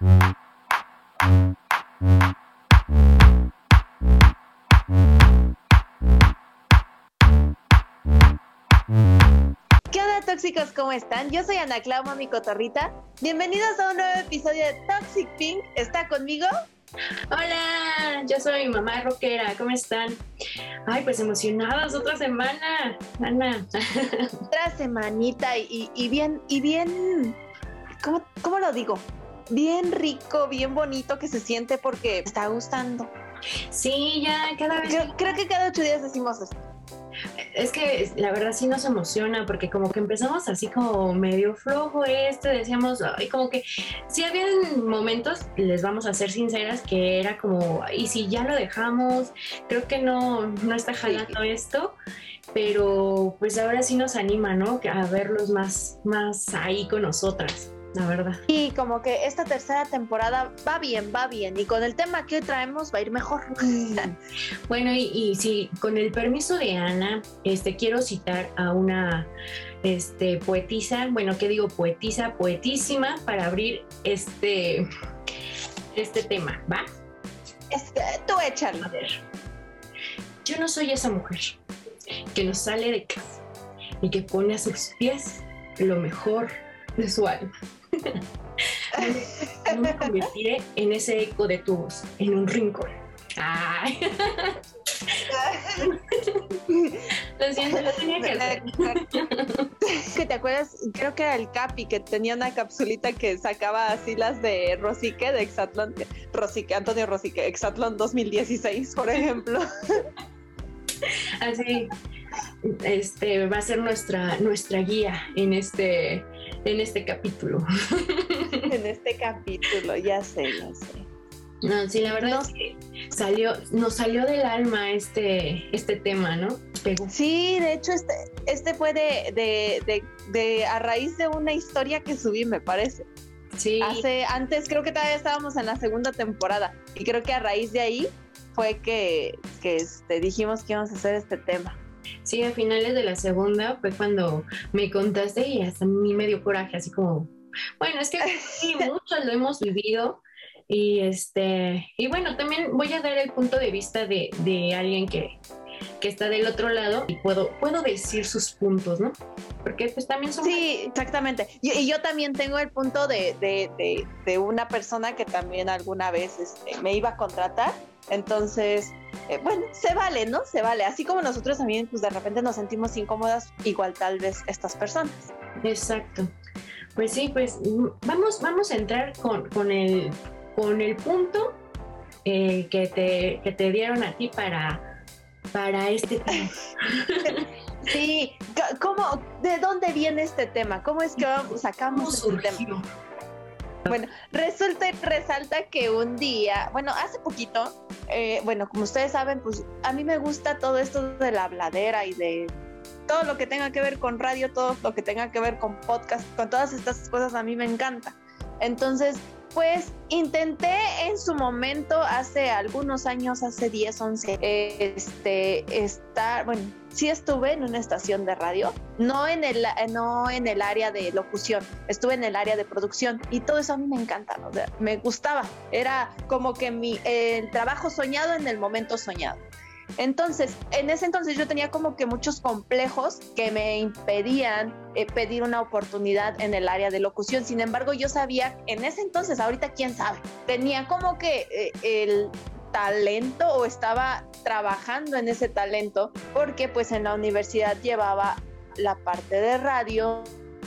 ¿Qué onda tóxicos? ¿Cómo están? Yo soy Ana Clau, mi cotorrita. Bienvenidos a un nuevo episodio de Toxic Pink. ¿Está conmigo? Hola, yo soy mamá rockera, ¿cómo están? Ay, pues emocionadas, otra semana, Ana. Otra semanita y, y bien, y bien, ¿cómo, ¿cómo lo digo? Bien rico, bien bonito que se siente porque está gustando. Sí, ya cada vez. Creo, creo que cada ocho días decimos esto. Es que la verdad sí nos emociona porque como que empezamos así como medio flojo este, decíamos, ay, como que sí habían momentos, les vamos a ser sinceras, que era como, y si ya lo dejamos, creo que no, no está jalando esto, pero pues ahora sí nos anima, ¿no? A verlos más, más ahí con nosotras la verdad. Y como que esta tercera temporada va bien, va bien. Y con el tema que traemos va a ir mejor. bueno, y, y sí, con el permiso de Ana, este quiero citar a una este, poetisa, bueno, ¿qué digo? Poetisa, poetísima, para abrir este, este tema, ¿va? Este, tú échalo. A ver. Yo no soy esa mujer que no sale de casa y que pone a sus pies lo mejor de su alma. no me convertiré en ese eco de tu voz, en un rincón. Ay. Lo siento, lo tenía que hacer. que te acuerdas, creo que era el Capi que tenía una capsulita que sacaba así las de Rosique de Exatlón, Rosique, Antonio Rosique, Exatlón 2016, por ejemplo. Así, este va a ser nuestra, nuestra guía en este en este capítulo. en este capítulo, ya sé, ya sé. No, sí, la verdad es que salió, nos salió del alma este, este tema, ¿no? Sí, de hecho, este, este fue de, de, de, de, a raíz de una historia que subí, me parece. Sí. Hace, antes creo que todavía estábamos en la segunda temporada. Y creo que a raíz de ahí fue que, que este, dijimos que íbamos a hacer este tema. Sí, a finales de la segunda fue cuando me contaste y hasta a mí me dio coraje, así como, bueno, es que sí, muchos lo hemos vivido y este, y bueno, también voy a dar el punto de vista de, de alguien que, que está del otro lado y puedo, puedo decir sus puntos, ¿no? Porque pues también son... Sí, exactamente. Y, y yo también tengo el punto de, de, de, de, una persona que también alguna vez este, me iba a contratar. Entonces, eh, bueno, se vale, ¿no? Se vale. Así como nosotros también, pues de repente nos sentimos incómodas, igual tal vez estas personas. Exacto. Pues sí, pues vamos, vamos a entrar con, con, el, con el punto eh, que, te, que te dieron a ti para, para este tema. sí, ¿cómo, ¿de dónde viene este tema? ¿Cómo es que sacamos este tema? Bueno, resulta resalta que un día, bueno, hace poquito, eh, bueno, como ustedes saben, pues a mí me gusta todo esto de la habladera y de todo lo que tenga que ver con radio, todo lo que tenga que ver con podcast, con todas estas cosas a mí me encanta. Entonces, pues intenté en su momento, hace algunos años, hace 10, 11, este, estar, bueno, sí estuve en una estación de radio, no en el, no en el área de locución, estuve en el área de producción y todo eso a mí me encanta, me gustaba, era como que mi, trabajo soñado en el momento soñado. Entonces, en ese entonces yo tenía como que muchos complejos que me impedían eh, pedir una oportunidad en el área de locución. Sin embargo, yo sabía en ese entonces, ahorita quién sabe, tenía como que eh, el talento o estaba trabajando en ese talento porque pues en la universidad llevaba la parte de radio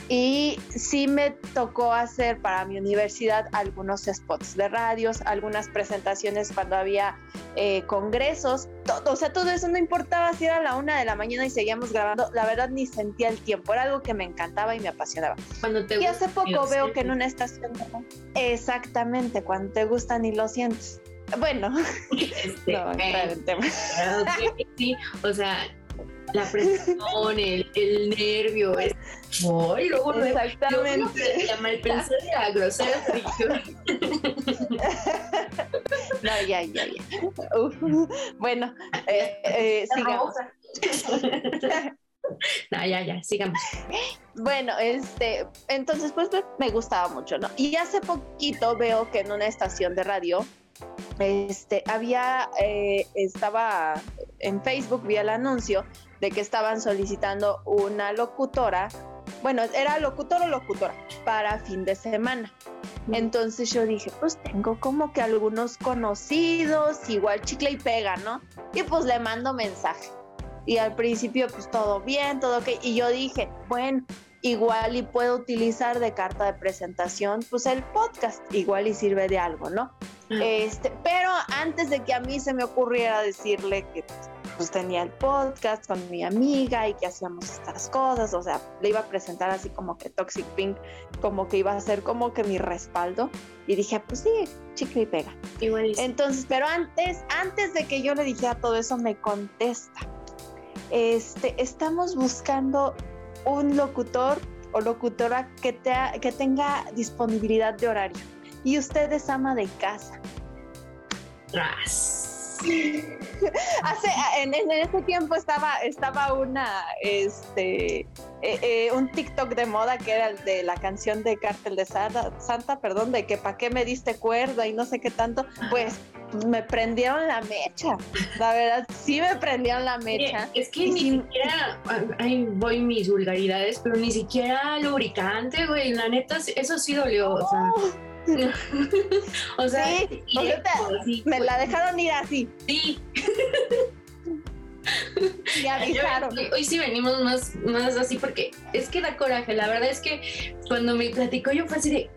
y sí me tocó hacer para mi universidad algunos spots de radios, algunas presentaciones cuando había eh, congresos, todo, o sea, todo eso no importaba si era la una de la mañana y seguíamos grabando, la verdad ni sentía el tiempo, era algo que me encantaba y me apasionaba. Cuando te y hace poco veo que en una estación, exactamente, cuando te gustan y lo sientes. Bueno, este, no, tema. Sí, o sea, la presión, el, el nervio, es, oh, y luego Exactamente. la malpensada, la grosera No, ya, ya, ya. Uf. Bueno, eh, eh, sigamos. no, ya, ya, sigamos. Bueno, este, entonces pues me gustaba mucho, ¿no? Y hace poquito veo que en una estación de radio, este, había, eh, estaba en Facebook, vi el anuncio de que estaban solicitando una locutora bueno, era locutor o locutora para fin de semana. Entonces yo dije, pues tengo como que algunos conocidos, igual chicle y pega, ¿no? Y pues le mando mensaje. Y al principio pues todo bien, todo ok. Y yo dije, bueno, igual y puedo utilizar de carta de presentación pues el podcast, igual y sirve de algo, ¿no? Este, pero antes de que a mí se me ocurriera decirle que pues, tenía el podcast con mi amiga y que hacíamos estas cosas, o sea, le iba a presentar así como que Toxic Pink, como que iba a ser como que mi respaldo y dije, pues sí, chicle y pega. Entonces, pero antes, antes de que yo le dijera todo eso, me contesta, este, estamos buscando un locutor o locutora que, te, que tenga disponibilidad de horario y usted es ama de casa. Tras Hace, en, ese tiempo estaba, estaba una, este, eh, eh, un TikTok de moda que era el de la canción de Cártel de Santa, Santa perdón, de que para qué me diste cuerda y no sé qué tanto, pues me prendieron la mecha. La verdad, sí me prendieron la mecha. es que ni siquiera, ay, voy mis vulgaridades, pero ni siquiera lubricante, güey. La neta, eso sí dolió. O sea. o sea, me la dejaron ir así. Sí. Me avisaron. Hoy, sí venimos más, más así porque es que da coraje. La verdad es que cuando me platicó yo fue así de,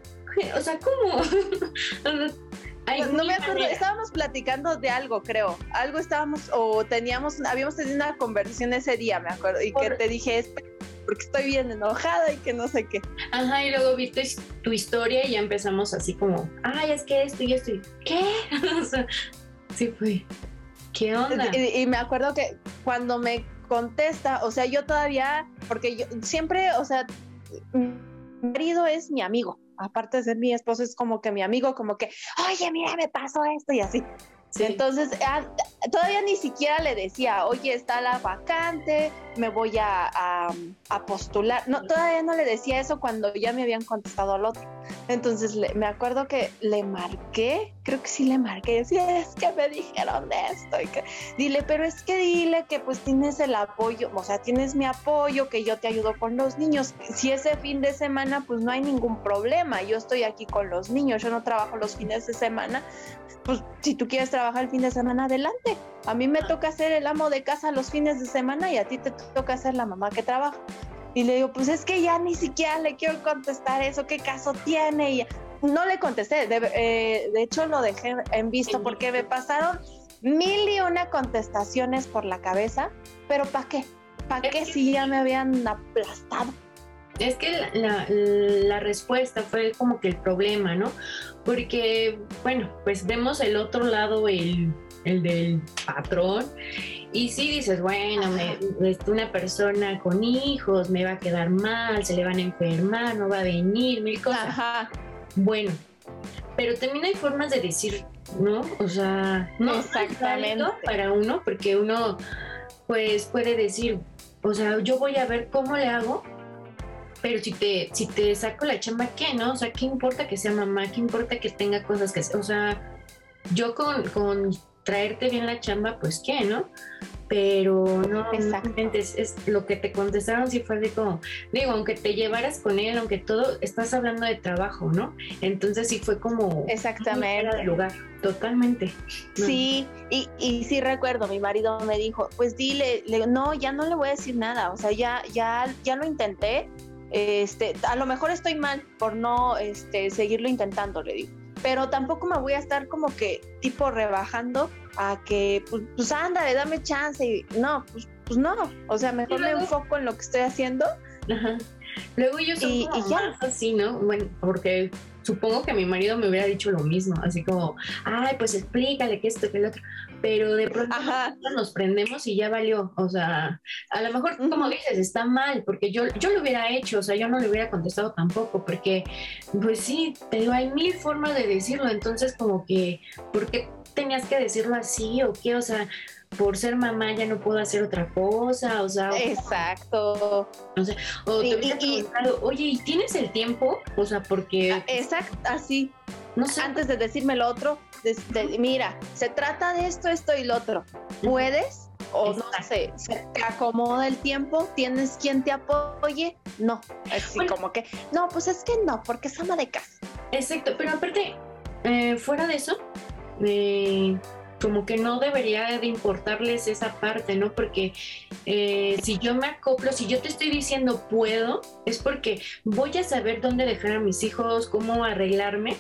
o sea, ¿cómo? Pues no me acuerdo, estábamos platicando de algo, creo. Algo estábamos, o teníamos, habíamos tenido una conversación ese día, me acuerdo, y que te dije, porque estoy bien enojada y que no sé qué. Ajá, y luego viste tu historia y ya empezamos así como, ay, es que esto y esto, y ¿qué? o sea, sí fue, ¿qué onda? Y, me acuerdo que cuando me contesta, o sea, yo todavía, porque yo siempre, o sea, mi marido es mi amigo, aparte de ser mi esposo, es como que mi amigo, como que, oye, mira, me pasó esto y así. Entonces, ah, todavía ni siquiera le decía, oye, está la vacante, me voy a, postular. No, todavía no le decía eso cuando ya me habían contestado al otro. Entonces, me acuerdo que le marqué, creo que sí le marqué, sí, es que me dijeron esto. Y que, dile, pero es que dile que pues tienes el apoyo, o sea, tienes mi apoyo, que yo te ayudo con los niños. Si ese fin de semana, pues no hay ningún problema. Yo estoy aquí con los niños, yo no trabajo los fines de semana, pues si tú quieres trabajar el fin de semana, adelante. A mí me toca ser el amo de casa los fines de semana y a ti te toca ser la mamá que trabaja. Y le digo, pues es que ya ni siquiera le quiero contestar eso, ¿qué caso tiene? Y no le contesté, de, eh, de hecho lo dejé en visto porque me pasaron mil y una contestaciones por la cabeza, pero ¿para qué? ¿Para qué si ya me habían aplastado? Es que la, la, respuesta fue como que el problema, ¿no? Porque, bueno, pues vemos el otro lado, el, el del patrón, y sí dices, bueno, me, una persona con hijos me va a quedar mal, se le van a enfermar, no va a venir, mil cosas. Ajá. Bueno, pero también hay formas de decir, ¿no? O sea, no exactamente para uno, porque uno pues puede decir, o sea, yo voy a ver cómo le hago pero si te, si te saco la chamba, ¿qué, no? O sea, ¿qué importa que sea mamá? ¿Qué importa que tenga cosas que... O sea, yo con, con traerte bien la chamba, pues, ¿qué, no? Pero no, exactamente, es, es, lo que te contestaron sí fue de como, digo, aunque te llevaras con él, aunque todo, estás hablando de trabajo, ¿no? Entonces sí fue como... Exactamente. lugar, totalmente. Sí, y, y sí recuerdo, mi marido me dijo, pues dile, le, no, ya no le voy a decir nada, o sea, ya, ya, ya lo intenté, este, a lo mejor estoy mal por no este, seguirlo intentando, le digo. Pero tampoco me voy a estar como que tipo rebajando a que, pues, pues ándale, dame chance. Y, no, pues, pues no. O sea, mejor me enfoco en lo que estoy haciendo. Luego yo soy y, ya. así, ¿no? Bueno, porque supongo que mi marido me hubiera dicho lo mismo, así como, ay, pues explícale que esto, que el otro pero de pronto nos prendemos y ya valió. O sea, a lo mejor, como dices, está mal, porque yo, yo lo hubiera hecho, o sea, yo no le hubiera contestado tampoco, porque, pues sí, te digo, hay mil formas de decirlo, entonces como que, ¿por qué tenías que decirlo así o qué, o sea, por ser mamá ya no puedo hacer otra cosa, o sea. Exacto. O sea, o te hubiera preguntado, oye, ¿y tienes el tiempo? O sea, porque. Ah, exacto, así. No sé. Antes de decirme lo otro, mira, se trata de esto, esto y lo otro. ¿Puedes? O no sé, se te acomoda el tiempo, tienes quien te apoye. No, así como que, no, pues es que no, porque es ama de casa. Exacto, pero aparte, eh, fuera de eso, eh, como que no debería de importarles esa parte, ¿no? Porque eh, si yo me acoplo, si yo te estoy diciendo puedo, es porque voy a saber dónde dejar a mis hijos, cómo arreglarme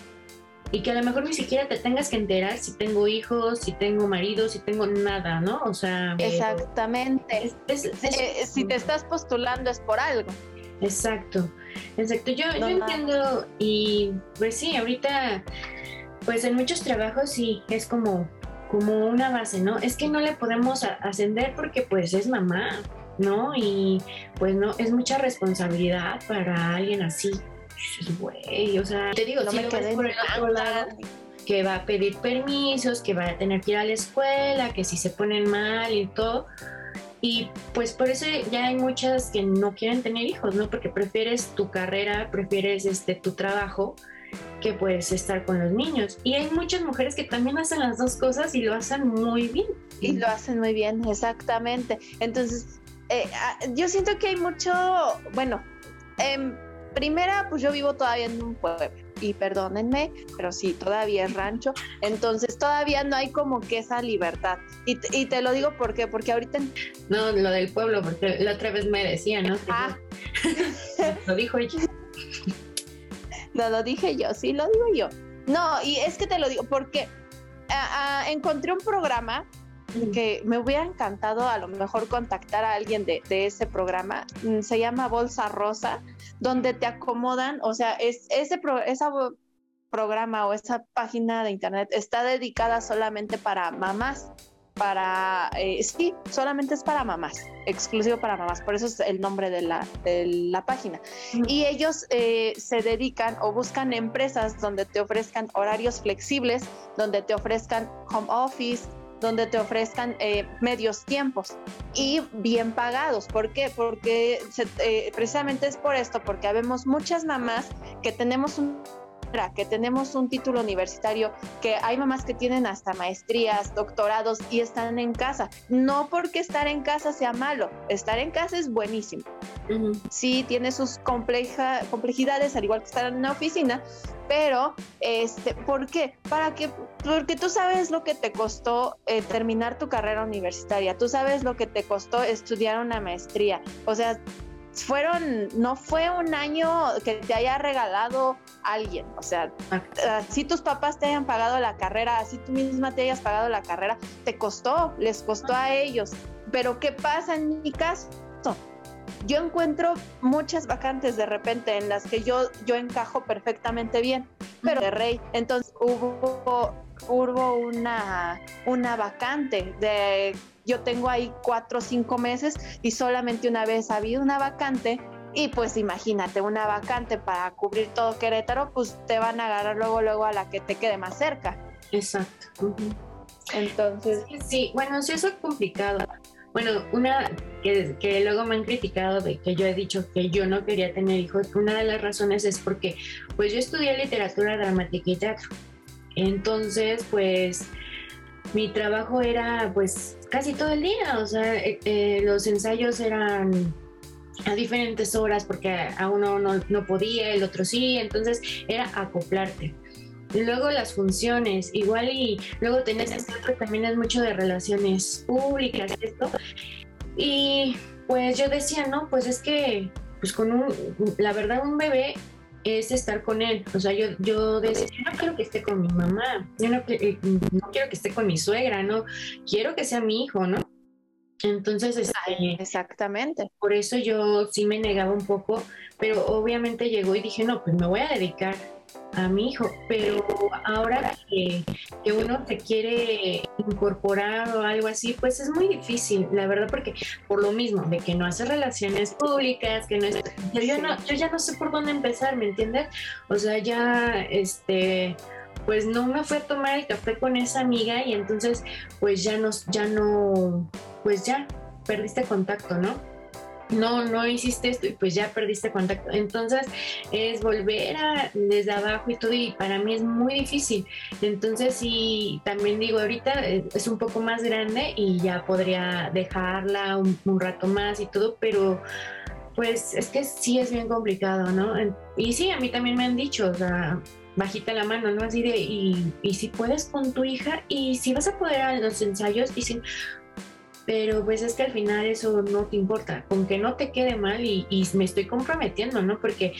y que a lo mejor ni siquiera te tengas que enterar si tengo hijos, si tengo marido, si tengo nada, ¿no? O sea... Exactamente. Eh, si te estás postulando es por algo. Exacto, exacto. Yo, yo entiendo y pues sí, ahorita pues en muchos trabajos sí, es como como una base, ¿no? Es que no le podemos ascender porque pues es mamá, ¿no? Y pues no, es mucha responsabilidad para alguien así. Güey, o sea, te digo, no si me quedé por el otro lado, que va a pedir permisos, que va a tener que ir a la escuela, que si se ponen mal y todo. Y pues por eso ya hay muchas que no quieren tener hijos, ¿no? Porque prefieres tu carrera, prefieres este tu trabajo que puedes estar con los niños. Y hay muchas mujeres que también hacen las dos cosas y lo hacen muy bien. Y lo hacen muy bien, exactamente. Entonces, eh, ah, yo siento que hay mucho, bueno, en primera, pues yo vivo todavía en un pueblo y perdónenme, pero sí, todavía es rancho, entonces todavía no hay como que esa libertad. Y, y te lo digo porque, porque ahorita... No, lo del pueblo, porque la otra vez me decía, ¿no? Ah. lo dijo ella. No lo dije yo, sí lo digo yo. No, y es que te lo digo porque ah, ah, encontré un programa que me hubiera encantado a lo mejor contactar a alguien de, ese programa. Mm, se llama Bolsa Rosa, donde te acomodan, o sea, es, ese esa programa o esa página de internet está dedicada solamente para mamás para, eh, sí, solamente es para mamás, exclusivo para mamás, por eso es el nombre de la, de la página. Y ellos eh, se dedican o buscan empresas donde te ofrezcan horarios flexibles, donde te ofrezcan home office, donde te ofrezcan eh, medios tiempos y bien pagados. ¿Por qué? Porque precisamente es por esto, porque habemos muchas mamás que tenemos un que tenemos un título universitario, que hay mamás que tienen hasta maestrías, doctorados y están en casa. No porque estar en casa sea malo, estar en casa es buenísimo. Sí, tiene sus compleja, complejidades, al igual que estar en una oficina, pero este, ¿por qué? Para que, porque tú sabes lo que te costó eh, terminar tu carrera universitaria, tú sabes lo que te costó estudiar una maestría, o sea, fueron, no fue un año que te haya regalado alguien, o sea, si tus papás te hayan pagado la carrera, si tú misma te hayas pagado la carrera, te costó, les costó a ellos. Pero ¿qué pasa en mi caso? Yo encuentro muchas vacantes de repente en las que yo, yo encajo perfectamente bien, pero de rey. Entonces hubo, hubo una, una vacante de yo tengo ahí cuatro o cinco meses y solamente una vez ha habido una vacante y pues imagínate, una vacante para cubrir todo Querétaro, pues te van a agarrar luego, luego a la que te quede más cerca. Exacto. Entonces. Sí, bueno, sí, eso es complicado. Bueno, una que, que, luego me han criticado de que yo he dicho que yo no quería tener hijos, una de las razones es porque pues yo estudié literatura dramática y teatro. Entonces, pues mi trabajo era pues casi todo el día, o sea, eh, eh, los ensayos eran a diferentes horas porque a uno no, podía, el otro sí, entonces era acoplarte. Luego las funciones, igual y luego tenés que también es mucho de relaciones públicas, esto. Y pues yo decía, no, pues es que, pues con un, la verdad un bebé es estar con él. O sea, yo, yo decía, yo no quiero que esté con mi mamá, yo no, eh, no, quiero que esté con mi suegra, no, quiero que sea mi hijo, ¿no? Entonces, este, exactamente. Por eso yo sí me negaba un poco, pero obviamente llegó y dije, no, pues me voy a dedicar a mi hijo, pero ahora que, que, uno se quiere incorporar o algo así, pues es muy difícil, la verdad, porque por lo mismo, de que no hace relaciones públicas, que no es... Yo, no, yo ya no sé por dónde empezar, ¿me entiendes? O sea, ya, este, pues no me fue a tomar el café con esa amiga y entonces pues ya nos, ya no, pues ya perdiste contacto, ¿no? No, no hiciste esto y pues ya perdiste contacto. Entonces es volver a desde abajo y todo y para mí es muy difícil. Entonces sí, también digo, ahorita es un poco más grande y ya podría dejarla un, rato más y todo, pero pues es que sí es bien complicado, ¿no? Y sí, a mí también me han dicho, o sea, bajita la mano, ¿no? Así de, y, y si puedes con tu hija, y si vas a poder a los ensayos, y si, pero pues es que al final eso no te importa, con que no te quede mal y, me estoy comprometiendo, ¿no? Porque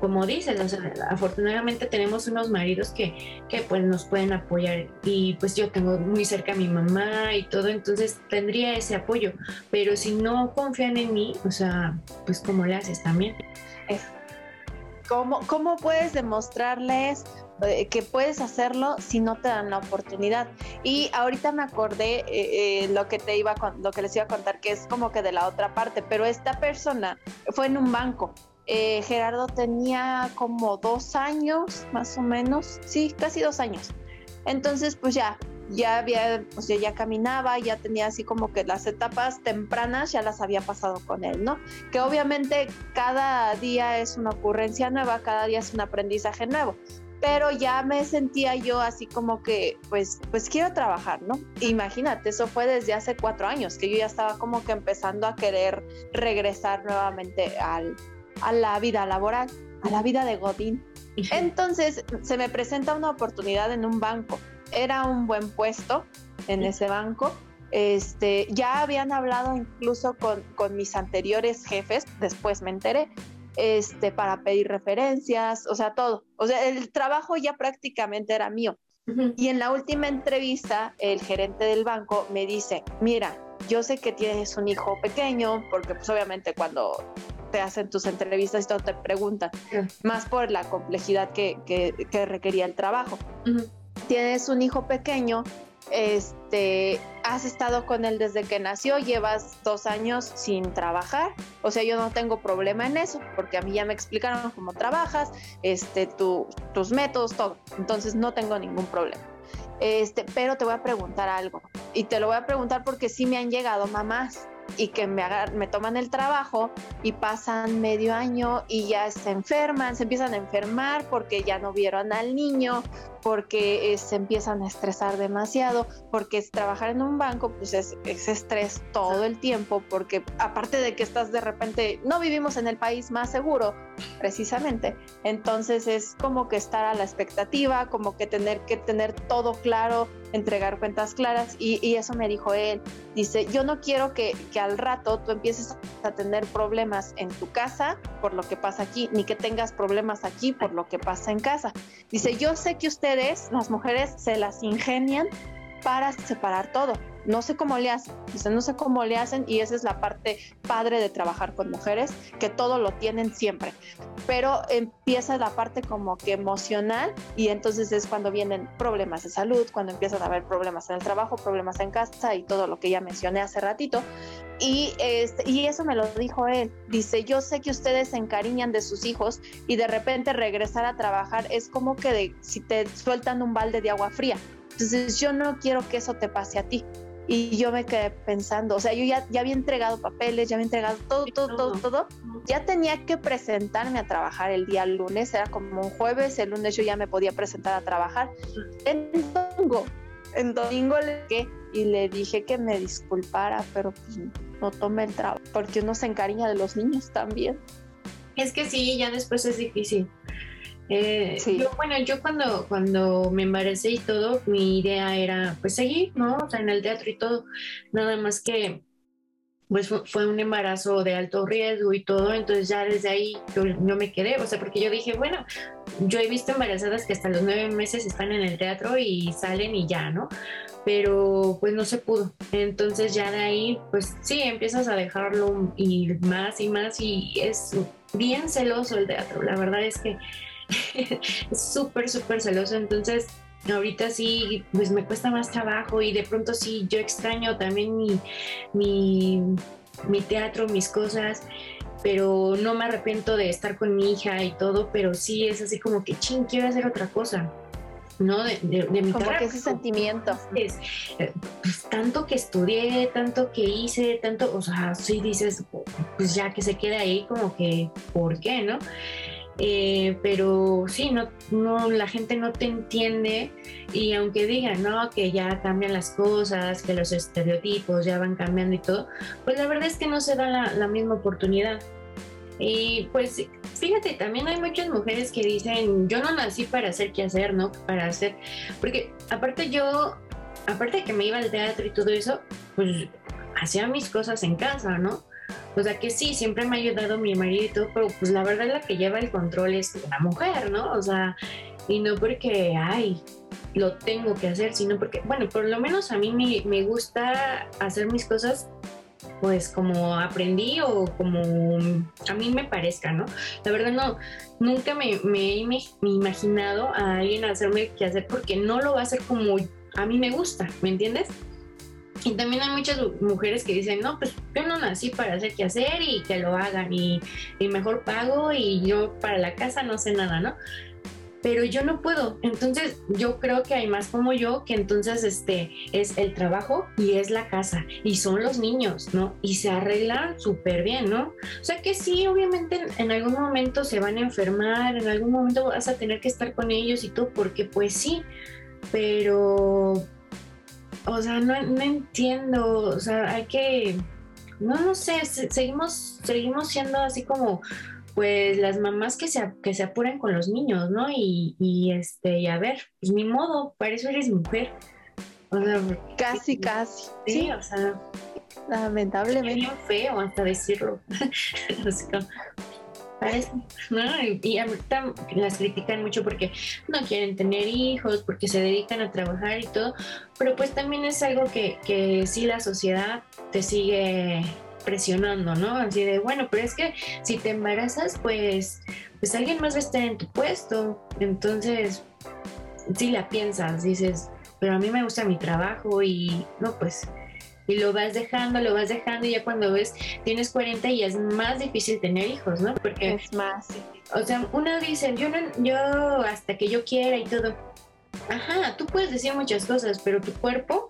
como dices, o sea, afortunadamente tenemos unos maridos que, que pues nos pueden apoyar y pues yo tengo muy cerca a mi mamá y todo, entonces tendría ese apoyo, pero si no confían en mí, o sea, pues como le haces también. ¿Cómo, ¿Cómo puedes demostrarles que puedes hacerlo si no te dan la oportunidad. Y ahorita me acordé eh, eh, lo que te iba lo que les iba a contar, que es como que de la otra parte, pero esta persona fue en un banco. Gerardo tenía como dos años, más o menos, sí, casi dos años. Entonces, pues ya, ya había, pues ya caminaba, ya tenía así como que las etapas tempranas ya las había pasado con él, ¿no? Que obviamente cada día es una ocurrencia nueva, cada día es un aprendizaje nuevo pero ya me sentía yo así como que, pues, pues quiero trabajar, ¿no? Imagínate, eso fue desde hace cuatro años, que yo ya estaba como que empezando a querer regresar nuevamente al, a la vida laboral, a la vida de Godín. Entonces se me presenta una oportunidad en un banco. Era un buen puesto en ese banco. Este, ya habían hablado incluso con, con mis anteriores jefes, después me enteré, este, para pedir referencias, o sea, todo. O sea, el trabajo ya prácticamente era mío. Y en la última entrevista, el gerente del banco me dice, mira, yo sé que tienes un hijo pequeño, porque pues obviamente cuando te hacen tus entrevistas y todo te preguntan, más por la complejidad que, que, requería el trabajo. Tienes un hijo pequeño, este, has estado con él desde que nació, llevas dos años sin trabajar, o sea, yo no tengo problema en eso, porque a mí ya me explicaron cómo trabajas, este, tus métodos, todo, entonces no tengo ningún problema. Este, pero te voy a preguntar algo, y te lo voy a preguntar porque sí me han llegado mamás y que me, me toman el trabajo y pasan medio año y ya se enferman, se empiezan a enfermar porque ya no vieron al niño, porque eh, se empiezan a estresar demasiado, porque trabajar en un banco pues es, es, estrés todo el tiempo, porque aparte de que estás de repente, no vivimos en el país más seguro, precisamente, entonces es como que estar a la expectativa, como que tener que tener todo claro, entregar cuentas claras y, eso me dijo él, dice, yo no quiero que, al rato tú empieces a tener problemas en tu casa por lo que pasa aquí, ni que tengas problemas aquí por lo que pasa en casa. Dice, yo sé que usted las mujeres, se las ingenian para separar todo. No sé cómo le hacen, no sé cómo le hacen y esa es la parte padre de trabajar con mujeres, que todo lo tienen siempre. Pero empieza la parte como que emocional y entonces es cuando vienen problemas de salud, cuando empiezan a haber problemas en el trabajo, problemas en casa y todo lo que ya mencioné hace ratito. Y, este, y eso me lo dijo él. Dice, yo sé que ustedes se encariñan de sus hijos y de repente regresar a trabajar es como que si te sueltan un balde de agua fría. Entonces yo no quiero que eso te pase a ti. Y yo me quedé pensando, o sea, yo ya, ya había entregado papeles, ya había entregado todo, todo, todo, todo. Ya tenía que presentarme a trabajar el día lunes, era como un jueves, el lunes yo ya me podía presentar a trabajar. En domingo, en domingo le dije y le dije que me disculpara, pero pues no tomé el trabajo, porque uno se encariña de los niños también. Es que sí, ya después es difícil. Eh, yo, bueno, yo cuando, cuando me embaracé y todo, mi idea era pues seguir, ¿no? O sea, en el teatro y todo. Nada más que pues fue un embarazo de alto riesgo y todo, entonces ya desde ahí yo, yo, me quedé, o sea, porque yo dije, bueno, yo he visto embarazadas que hasta los nueve meses están en el teatro y salen y ya, ¿no? Pero pues no se pudo. Entonces ya de ahí, pues sí, empiezas a dejarlo y más y más y es bien celoso el teatro, la verdad es que es súper, súper celoso, entonces ahorita sí, pues me cuesta más trabajo y de pronto sí, yo extraño también mi, mi, mi teatro, mis cosas, pero no me arrepiento de estar con mi hija y todo, pero sí es así como que, ching, quiero hacer otra cosa. ¿no? De, mi Como que ese sentimiento. Es, eh, pues, tanto que estudié, tanto que hice, tanto, o sea, sí dices, pues ya que se queda ahí, como que, ¿por qué, no? Eh, pero sí, no, no, la gente no te entiende y aunque digan, ¿no? Que ya cambian las cosas, que los estereotipos ya van cambiando y todo, pues la verdad es que no se da la, la misma oportunidad. Y pues fíjate, también hay muchas mujeres que dicen, yo no nací para hacer qué hacer, ¿no? Para hacer, porque aparte yo, aparte de que me iba al teatro y todo eso, pues hacía mis cosas en casa, ¿no? O sea que sí, siempre me ha ayudado mi marido y todo, pero pues la verdad la que lleva el control es la mujer, ¿no? O sea, y no porque, ay, lo tengo que hacer, sino porque, bueno, por lo menos a mí me, me gusta hacer mis cosas pues como aprendí o como a mí me parezca, ¿no? La verdad no, nunca me, me he imaginado a alguien hacerme que hacer porque no lo va a hacer como a mí me gusta, ¿me entiendes? Y también hay muchas mujeres que dicen, no, pues yo no nací para hacer qué hacer y que lo hagan y, y, mejor pago y yo para la casa no sé nada, ¿no? Pero yo no puedo. Entonces yo creo que hay más como yo que entonces este es el trabajo y es la casa y son los niños, ¿no? Y se arreglan súper bien, ¿no? O sea que sí, obviamente en, algún momento se van a enfermar, en algún momento vas a tener que estar con ellos y todo, porque pues sí, pero o sea, no, entiendo, o sea, hay que, no, no sé, seguimos, seguimos siendo así como, pues las mamás que se, que se apuran con los niños, ¿no? Y, y este, y a ver, pues mi modo, para eso eres mujer. O sea, casi, casi. Sí, o sea, lamentablemente. Feo hasta decirlo. ¿no? Y, ahorita las critican mucho porque no quieren tener hijos, porque se dedican a trabajar y todo, pero pues también es algo que, que sí la sociedad te sigue presionando, ¿no? Así de, bueno, pero es que si te embarazas, pues, pues alguien más va a estar en tu puesto, entonces, si la piensas, dices, pero a mí me gusta mi trabajo y no, pues y lo vas dejando, lo vas dejando y ya cuando ves tienes 40 y es más difícil tener hijos, ¿no? Porque es más. O sea, uno dice, yo no, yo hasta que yo quiera y todo. Ajá, tú puedes decir muchas cosas, pero tu cuerpo,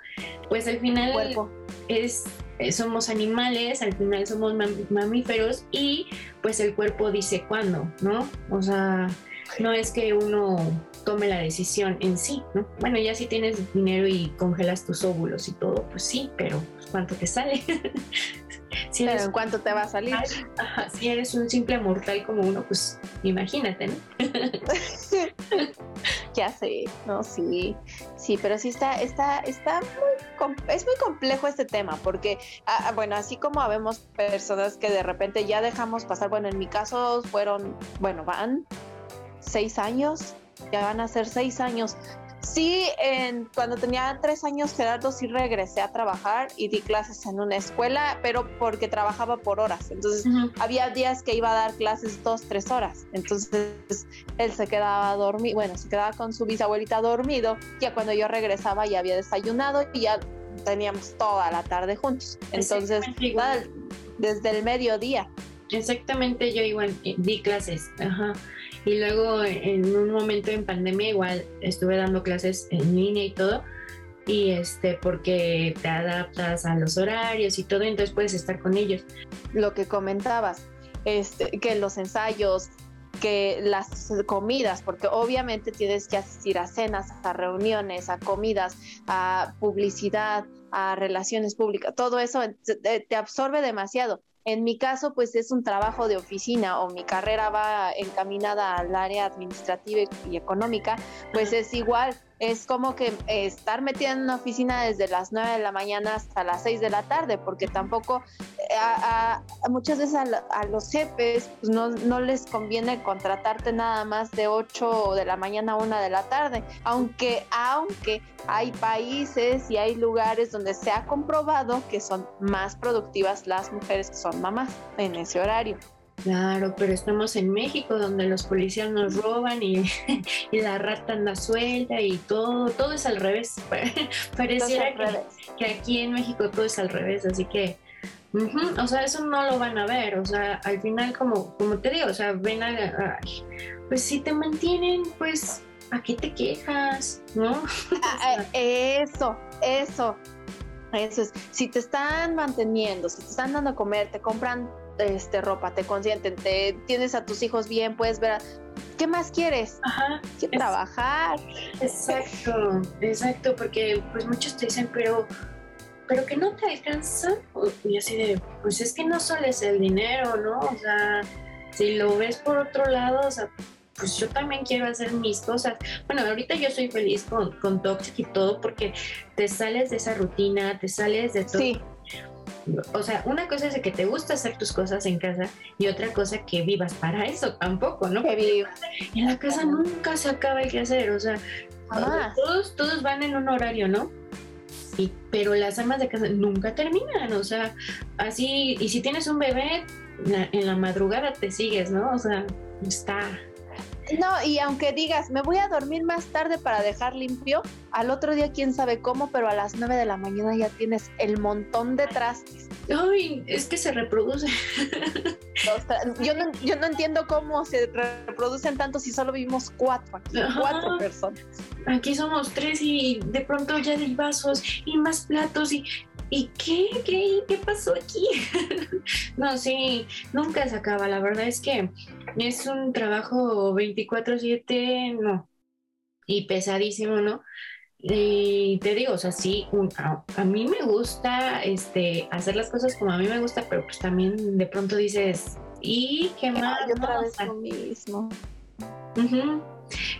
pues al final es somos animales, al final somos mamíferos y pues el cuerpo dice cuándo, ¿no? O sea, no es que uno tome la decisión en sí, ¿no? Bueno, ya si tienes dinero y congelas tus óvulos y todo, pues sí, pero pues, ¿cuánto te sale? si pero ¿en cuánto te va a salir? si eres un simple mortal como uno, pues imagínate, ¿no? ya sé, no, sí, sí, pero sí está, está, está muy, es muy complejo este tema, porque, ah, ah, bueno, así como habemos personas que de repente ya dejamos pasar, bueno, en mi caso fueron, bueno, van seis años, ya van a ser seis años. Sí, en, cuando tenía tres años, Gerardo, sí regresé a trabajar y di clases en una escuela, pero porque trabajaba por horas. Entonces, había días que iba a dar clases dos, tres horas. Entonces, él se quedaba dormido, bueno, se quedaba con su bisabuelita dormido. Ya cuando yo regresaba, ya había desayunado y ya teníamos toda la tarde juntos. Entonces, desde el mediodía. Exactamente, yo igual eh, di clases. Ajá. Y luego en un momento en pandemia igual estuve dando clases en línea y todo. Y este, porque te adaptas a los horarios y todo, entonces puedes estar con ellos. Lo que comentabas, este, que los ensayos, que las comidas, porque obviamente tienes que asistir a cenas, a reuniones, a comidas, a publicidad, a relaciones públicas, todo eso te absorbe demasiado. En mi caso, pues es un trabajo de oficina o mi carrera va encaminada al área administrativa y económica, pues es igual es como que eh, estar metida en una oficina desde las 9 de la mañana hasta las 6 de la tarde, porque tampoco eh, a, muchas veces a, los jefes pues no, no, les conviene contratarte nada más de 8 de la mañana a 1 de la tarde, aunque, aunque hay países y hay lugares donde se ha comprobado que son más productivas las mujeres que son mamás en ese horario. Claro, pero estamos en México donde los policías nos roban y, la rata anda suelta y todo, todo es al revés. Pareciera que, aquí en México todo es al revés, así que, o sea, eso no lo van a ver, o sea, al final como, como te digo, o sea, ven a, pues si te mantienen, pues ¿a qué te quejas? ¿No? Ah, eh, eso, eso. Eso es, si te están manteniendo, si te están dando a comer, te compran este ropa, te consienten, te tienes a tus hijos bien, puedes ver, ¿qué más quieres? Ajá. Que trabajar. Exacto, exacto, porque pues muchos te dicen, pero pero que no te alcanza, y así de, pues es que no solo es el dinero, ¿no? O sea, si lo ves por otro lado, o sea, pues yo también quiero hacer mis cosas. Bueno, ahorita yo soy feliz con, con Toxic y todo porque te sales de esa rutina, te sales de todo. Sí. O sea, una cosa es de que te gusta hacer tus cosas en casa y otra cosa que vivas para eso tampoco, ¿no? Que en la casa nunca se acaba el que hacer, o sea, todos, todos van en un horario, ¿no? Y, pero las amas de casa nunca terminan, o sea, así, y si tienes un bebé, en la madrugada te sigues, ¿no? O sea, está, no, y aunque digas, me voy a dormir más tarde para dejar limpio, al otro día quién sabe cómo, pero a las 9 de la mañana ya tienes el montón de trastes. Ay, es que se reproduce. Yo no, yo no entiendo cómo se reproducen tanto si solo vivimos cuatro aquí, cuatro personas. Aquí somos tres y de pronto ya hay vasos y más platos y ¿y qué? ¿Qué, qué pasó aquí? no, sí, nunca se acaba. La verdad es que es un trabajo 24/7, no, y pesadísimo, ¿no? Y te digo, o sea, sí, a, mí me gusta este, hacer las cosas como a mí me gusta, pero pues también de pronto dices, ¿y qué más? otra vez lo mismo.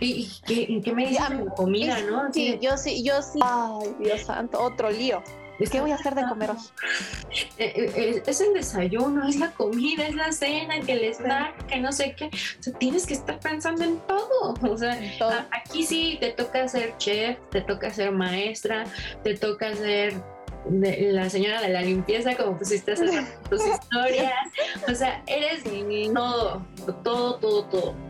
¿Y, qué, me de la comida, no? Sí, yo sí, yo sí. Ay, Dios santo, otro lío. ¿Qué voy a hacer de comer hoy? Eh, eh, es el desayuno, es la comida, es la cena, que el snack, que no sé qué. O sea, tienes que estar pensando en todo. O sea, aquí sí te toca ser chef, te toca ser maestra, te toca ser la señora de la limpieza, como pusiste hacer tus historias. O sea, eres todo, todo, todo, todo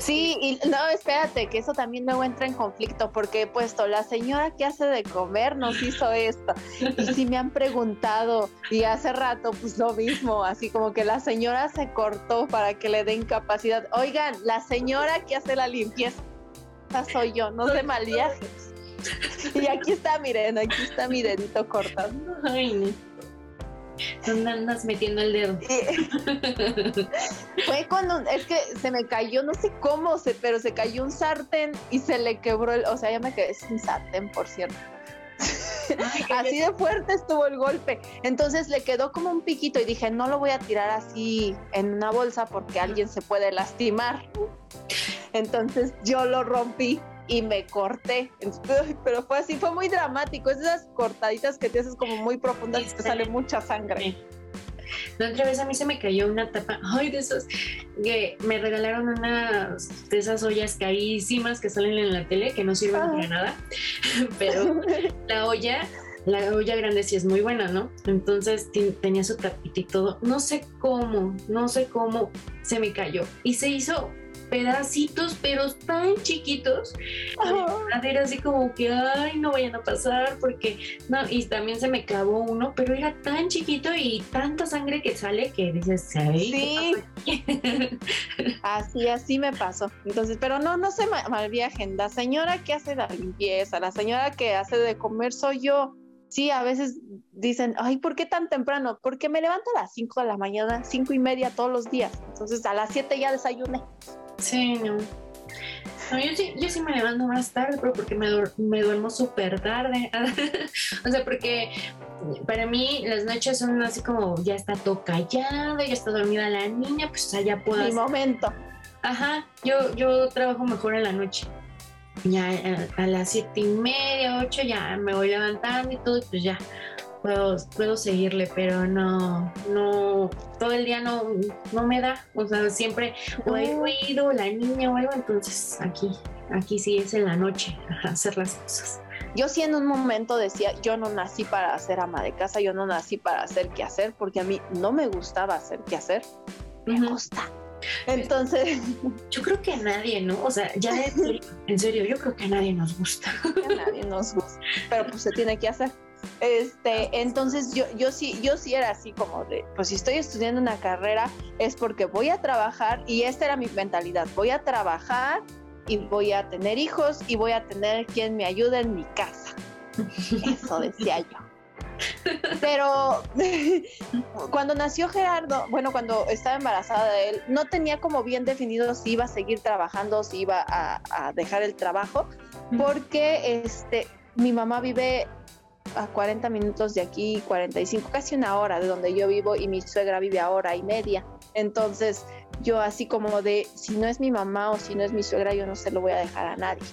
sí, y no, espérate, que eso también luego entra en conflicto, porque he puesto, la señora que hace de comer nos hizo esto. Y sí me han preguntado, y hace rato, pues lo mismo, así como que la señora se cortó para que le den capacidad. Oigan, la señora que hace la limpieza soy yo, no sé mal viajes. Y aquí está, miren, aquí está mi dedito cortando. Ay, ¿Dónde andas metiendo el dedo? Fue cuando, es que se me cayó, no sé cómo, se, pero se cayó un sartén y se le quebró el, o sea, ya me quedé sin sartén, por cierto. así de fuerte estuvo el golpe. Entonces le quedó como un piquito y dije, no lo voy a tirar así en una bolsa porque alguien se puede lastimar. Entonces yo lo rompí y me corté. Pero fue así, fue muy dramático. esas cortaditas que te haces como muy profundas y te sale mucha sangre. La otra vez a mí se me cayó una tapa, ay, de esos, que me regalaron unas de esas ollas carísimas que salen en la tele, que no sirven para nada, pero la olla, la olla grande sí es muy buena, ¿no? Entonces tenía su tapita y todo, no sé cómo, no sé cómo se me cayó y se hizo pedacitos, pero tan chiquitos. Era así como que, ay, no vayan a pasar, porque, no, y también se me clavó uno, pero era tan chiquito y tanta sangre que sale que dices, sí. así, así me pasó. Entonces, pero no, no se mal viajen. La señora que hace la limpieza, la señora que hace de comer soy yo. Sí, a veces dicen, ay, ¿por qué tan temprano? Porque me levanto a las 5 de la mañana, cinco y media todos los días. Entonces a las 7 ya desayuné. Sí, no. yo sí, yo sí me levanto más tarde, pero porque me, me duermo súper tarde. o sea, porque para mí las noches son así como ya está todo callado, ya está dormida la niña, pues allá puedo. Mi momento. Ajá, yo, yo trabajo mejor en la noche. Ya a, a las siete y media, ocho, ya me voy levantando y todo, y pues ya puedo, puedo seguirle, pero no, no, todo el día no, no me da. O sea, siempre o he ruido, la niña o algo, entonces aquí, aquí sí es en la noche hacer las cosas. Yo sí en un momento decía, yo no nací para ser ama de casa, yo no nací para hacer qué hacer, porque a mí no me gustaba hacer qué hacer, me gusta. Entonces, yo creo que a nadie, ¿no? O sea, ya en serio, yo creo que a nadie nos gusta. A nadie nos gusta, pero pues se tiene que hacer. Este, entonces yo, yo sí, yo sí era así como de, pues si estoy estudiando una carrera es porque voy a trabajar y esta era mi mentalidad, voy a trabajar y voy a tener hijos y voy a tener quien me ayude en mi casa. Eso decía yo. Pero cuando nació Gerardo, bueno, cuando estaba embarazada de él, no tenía como bien definido si iba a seguir trabajando, si iba a, dejar el trabajo, porque este, mi mamá vive a 40 minutos de aquí, 45, casi una hora de donde yo vivo y mi suegra vive a hora y media. Entonces, yo así como de, si no es mi mamá o si no es mi suegra, yo no se lo voy a dejar a nadie.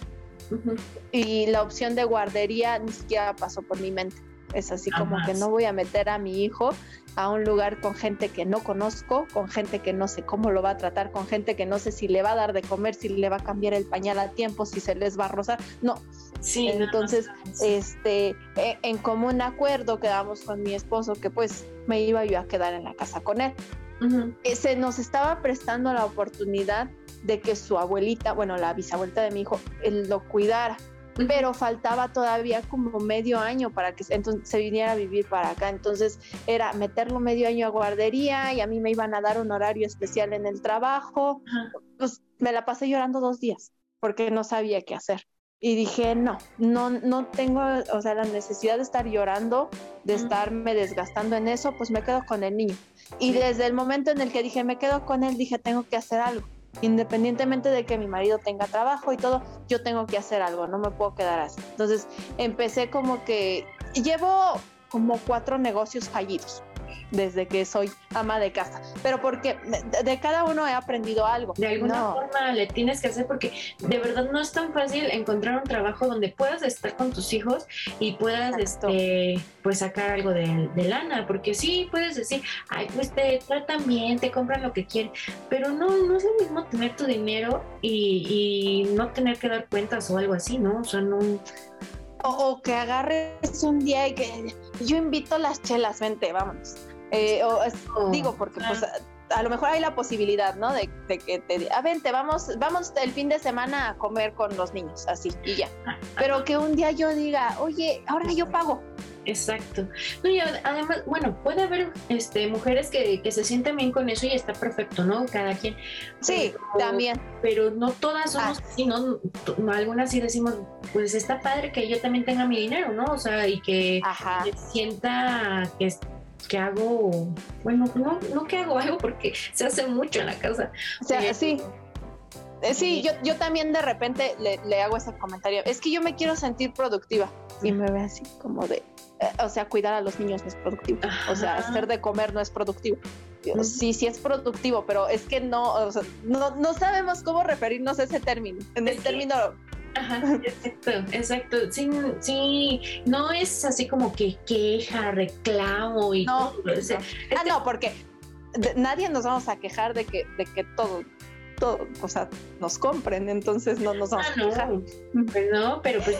Y la opción de guardería ni siquiera pasó por mi mente. Es así como que no voy a meter a mi hijo a un lugar con gente que no conozco, con gente que no sé cómo lo va a tratar, con gente que no sé si le va a dar de comer, si le va a cambiar el pañal a tiempo, si se les va a rozar. No. Sí, Entonces, este, e, en común acuerdo quedamos con mi esposo que pues me iba yo a quedar en la casa con él. Eh, se nos estaba prestando la oportunidad de que su abuelita, bueno, la bisabuelita de mi hijo, él lo cuidara, pero faltaba todavía como medio año para que entonces, se viniera a vivir para acá. Entonces era meterlo medio año a guardería y a mí me iban a dar un horario especial en el trabajo. Pues me la pasé llorando dos días porque no sabía qué hacer. Y dije, no, no, no tengo, o sea, la necesidad de estar llorando, de estarme desgastando en eso, pues me quedo con el niño. Y desde el momento en el que dije, me quedo con él, dije, tengo que hacer algo. Independientemente de que mi marido tenga trabajo y todo, yo tengo que hacer algo, no me puedo quedar así. Entonces empecé como que llevo como cuatro negocios fallidos desde que soy ama de casa, pero porque de, cada uno he aprendido algo. De alguna forma le tienes que hacer porque de verdad no es tan fácil encontrar un trabajo donde puedas estar con tus hijos y puedas este pues sacar algo de, lana, porque sí puedes decir, ay, pues te tratan bien, te compran lo que quieren, pero no, no es lo mismo tener tu dinero y, y no tener que dar cuentas o algo así, ¿no? O sea, no o, que agarres un día y que yo invito las chelas, vente, vámonos. Eh, o oh, digo, porque pues a, lo mejor hay la posibilidad, ¿no? De, que te a vente, vamos, vamos el fin de semana a comer con los niños, así, y ya. Pero que un día yo diga, oye, ahora yo pago. Exacto. No, y además, bueno, puede haber este, mujeres que, se sienten bien con eso y está perfecto, ¿no? Cada quien. Sí, también. Pero no todas somos ah. así, ¿no? Algunas sí decimos, pues está padre que yo también tenga mi dinero, ¿no? O sea, y que, sienta que, que hago, bueno, no, no que hago algo porque se hace mucho en la casa. O sea, sí. Eh, sí, yo, yo también de repente le, le hago ese comentario. Es que yo me quiero sentir productiva. Y me ve así como de, eh, o sea, cuidar a los niños no es productivo. O sea, hacer de comer no es productivo. Sí, sí es productivo, pero es que no, o sea, no, no sabemos cómo referirnos a ese término. En el término Ajá, exacto, exacto. Sí, sí, no es así como que queja, reclamo y no, todo. Ah, no, porque nadie nos vamos a quejar de que, de que todo todo, o sea, nos compren, entonces no nos vamos a ah, no. Pues no, pero pues,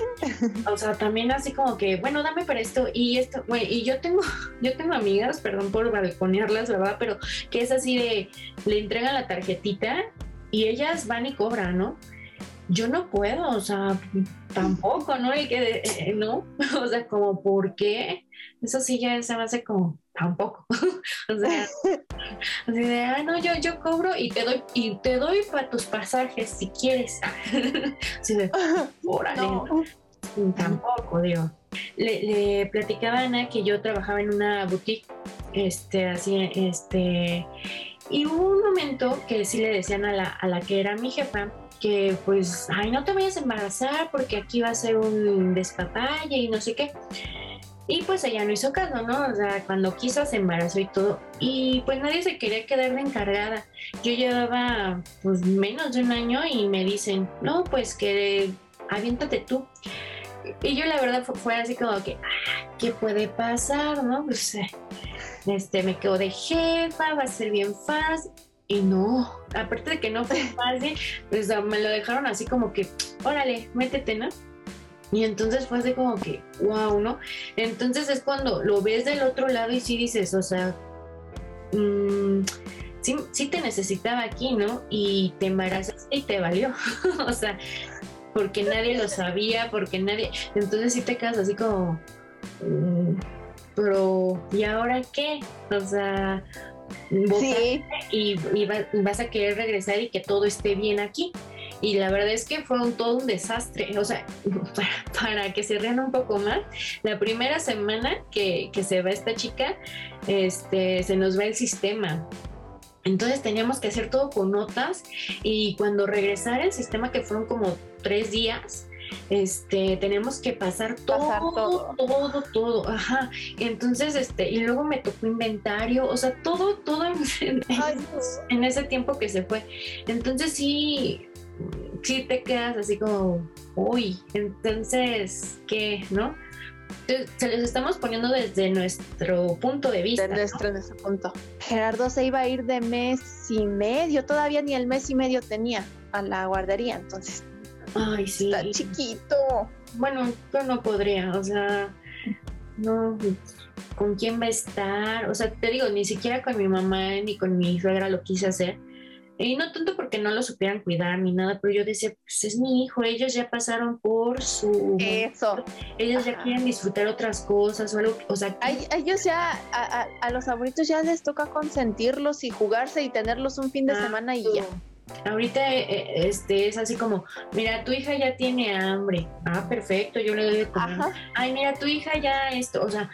o sea, también así como que, bueno, dame para esto y esto, bueno, y yo tengo, yo tengo amigas, perdón por balconearlas, ¿verdad? Pero que es así de, le entregan la tarjetita y ellas van y cobran, ¿no? Yo no puedo, o sea, tampoco, ¿no? Y que, eh, ¿no? O sea, como, ¿por qué? Eso sí ya se me hace como, tampoco. o sea, así de, ah, no, yo, yo cobro y te doy, y te doy para tus pasajes si quieres. así de, órale. Tampoco, digo. Le, le, platicaba a Ana que yo trabajaba en una boutique, este, así, este, y hubo un momento que sí le decían a la, a la que era mi jefa, que pues, ay, no te vayas a embarazar porque aquí va a ser un despapalle y no sé qué. Y pues ella no hizo caso, ¿no? O sea, cuando quiso se embarazó y todo. Y pues nadie se quería quedar de encargada. Yo llevaba pues menos de un año y me dicen, no, pues que aviéntate tú. Y yo la verdad fue, así como que, ah, ¿qué puede pasar, no? Pues este, me quedo de jefa, va a ser bien fácil. Y no, aparte de que no fue fácil, pues me lo dejaron así como que, órale, métete, ¿no? Y entonces fue así como que, wow, ¿no? Entonces es cuando lo ves del otro lado y sí dices, o sea, mm, sí, te necesitaba aquí, ¿no? Y te embarazaste y te valió. o sea, porque nadie lo sabía, porque nadie. Entonces sí te quedas así como, mm, pero ¿y ahora qué? O sea, sí. y, y vas a querer regresar y que todo esté bien aquí. Y la verdad es que fue un, todo un desastre. O sea, para, que se rean un poco más, la primera semana que, que se va esta chica, este, se nos va el sistema. Entonces teníamos que hacer todo con notas y cuando regresara el sistema, que fueron como tres días, este, tenemos que pasar todo, todo, todo, todo, ajá. Entonces, este, y luego me tocó inventario, o sea, todo, todo en, en, ese tiempo que se fue. Entonces sí, sí te quedas así como, uy, entonces, ¿qué? ¿No? se les estamos poniendo desde nuestro punto de vista. Desde nuestro, punto. Gerardo se iba a ir de mes y medio, todavía ni el mes y medio tenía a la guardería, entonces. Ay, sí. Está chiquito. Bueno, yo no podría, o sea, no, ¿con quién va a estar? O sea, te digo, ni siquiera con mi mamá ni con mi suegra lo quise hacer y no tanto porque no lo supieran cuidar ni nada, pero yo decía, pues es mi hijo, ellos ya pasaron por su... Eso. Ellos ya quieren disfrutar otras cosas o algo, o sea... A, ellos ya, a, los abuelitos ya les toca consentirlos y jugarse y tenerlos un fin de semana y ya. Ahorita eh, eh, este es así como, mira, tu hija ya tiene hambre. Ah, perfecto, yo le doy de comer. Ay, mira, tu hija ya esto, o sea,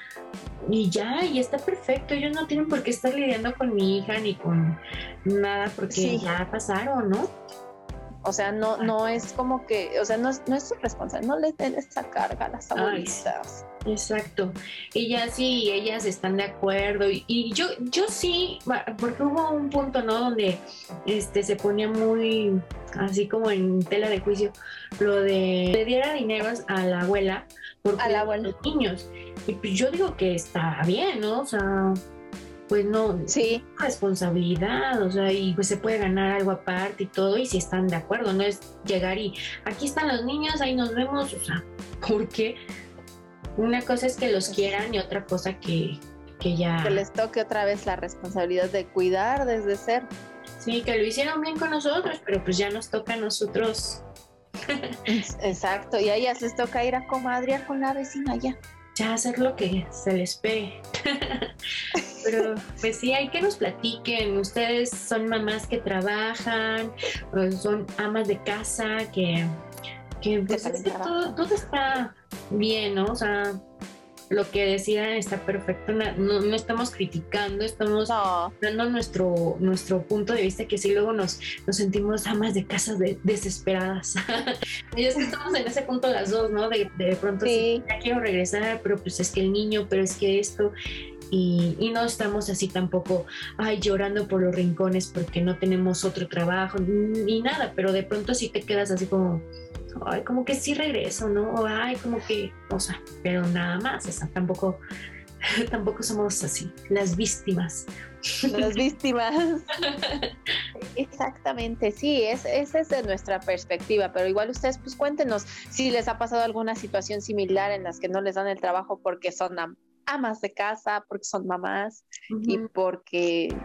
y ya, y está perfecto. Ellos no tienen por qué estar lidiando con mi hija ni con nada porque ya pasaron, ¿no? O sea, no, no es como que, o sea, no es, no es su responsabilidad, no les den esa carga a las abuelitas. exacto. Ellas sí, ellas están de acuerdo. Y, yo, yo sí, porque hubo un punto, ¿no? Donde este se ponía muy así como en tela de juicio lo de le diera dinero a la abuela por a la abuela. los niños. Y pues yo digo que está bien, ¿no? O sea, pues no, sí. responsabilidad, o sea, y pues se puede ganar algo aparte y todo, y si están de acuerdo, no es llegar y aquí están los niños, ahí nos vemos, o sea, porque una cosa es que los quieran y otra cosa que, que ya... Que les toque otra vez la responsabilidad de cuidar desde ser. Sí, que lo hicieron bien con nosotros, pero pues ya nos toca a nosotros. Exacto, y a ellas les toca ir a comadrear con la vecina ya ya hacer lo que se les pegue. Pero pues sí, hay que nos platiquen. Ustedes son mamás que trabajan, son amas de casa, que, que pues, todo, todo, está bien, ¿no? O sea, lo que decían está perfecto, no, no estamos criticando, estamos dando nuestro, nuestro punto de vista que sí luego nos, nos sentimos amas de casas desesperadas. y es que estamos en ese punto las dos, ¿no? De, de pronto sí. ya quiero regresar, pero pues es que el niño, pero es que esto, y, y, no estamos así tampoco, ay, llorando por los rincones porque no tenemos otro trabajo, ni nada, pero de pronto sí te quedas así como ay, como que sí regreso, ¿no? ay, como que, o sea, pero nada más, o sea, tampoco, tampoco somos así, las víctimas. Las víctimas. Exactamente, sí, es, esa es de nuestra perspectiva, pero igual ustedes pues cuéntenos si les ha pasado alguna situación similar en las que no les dan el trabajo porque son amas de casa, porque son mamás y porque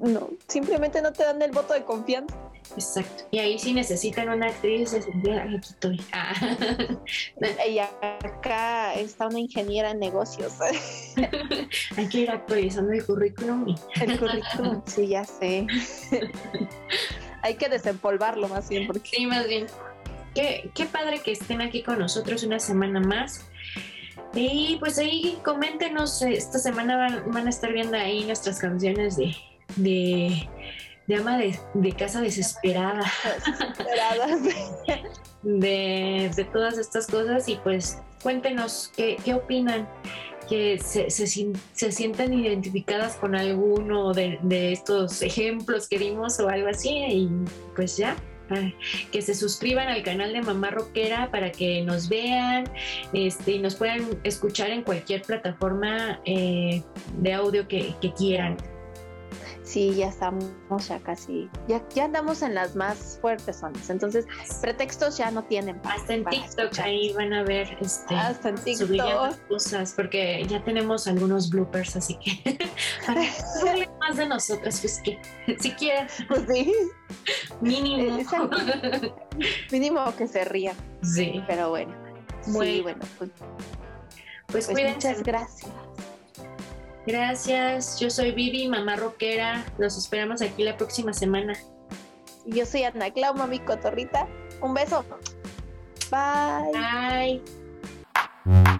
no, simplemente no te dan el voto de confianza. Exacto. Y ahí sí necesitan una actriz, aquí estoy. Ah. Y acá está una ingeniera en negocios. Hay que ir actualizando el currículum. El currículum, sí, ya sé. Hay que desempolvarlo más bien. Porque... Sí, más bien. Qué, qué padre que estén aquí con nosotros una semana más. Y pues ahí coméntenos, esta semana van, a estar viendo ahí nuestras canciones de, de de ama de, casa desesperada. de, de, todas estas cosas y pues cuéntenos qué, qué opinan, que se, se, se, sientan identificadas con alguno de, de, estos ejemplos que dimos o algo así y pues ya. Que se suscriban al canal de Mamá Rockera para que nos vean este, y nos puedan escuchar en cualquier plataforma eh, de audio que, que quieran. Sí, ya estamos ya casi, ya, ya andamos en las más fuertes zonas. Entonces, pretextos ya no tienen. Hasta en TikTok ahí van a ver este, Hasta en TikTok. cosas, porque ya tenemos algunos bloopers, así que para que más de nosotros, pues que si quieren. Pues sí. Mínimo. mínimo que se ría. Sí. Pero bueno. Sí, bueno, pues, pues, pues muchas gracias. Gracias, yo soy Vivi, mamá rockera. Los esperamos aquí la próxima semana. Yo soy Ana Clau, mami cotorrita. Un beso. Bye. Bye.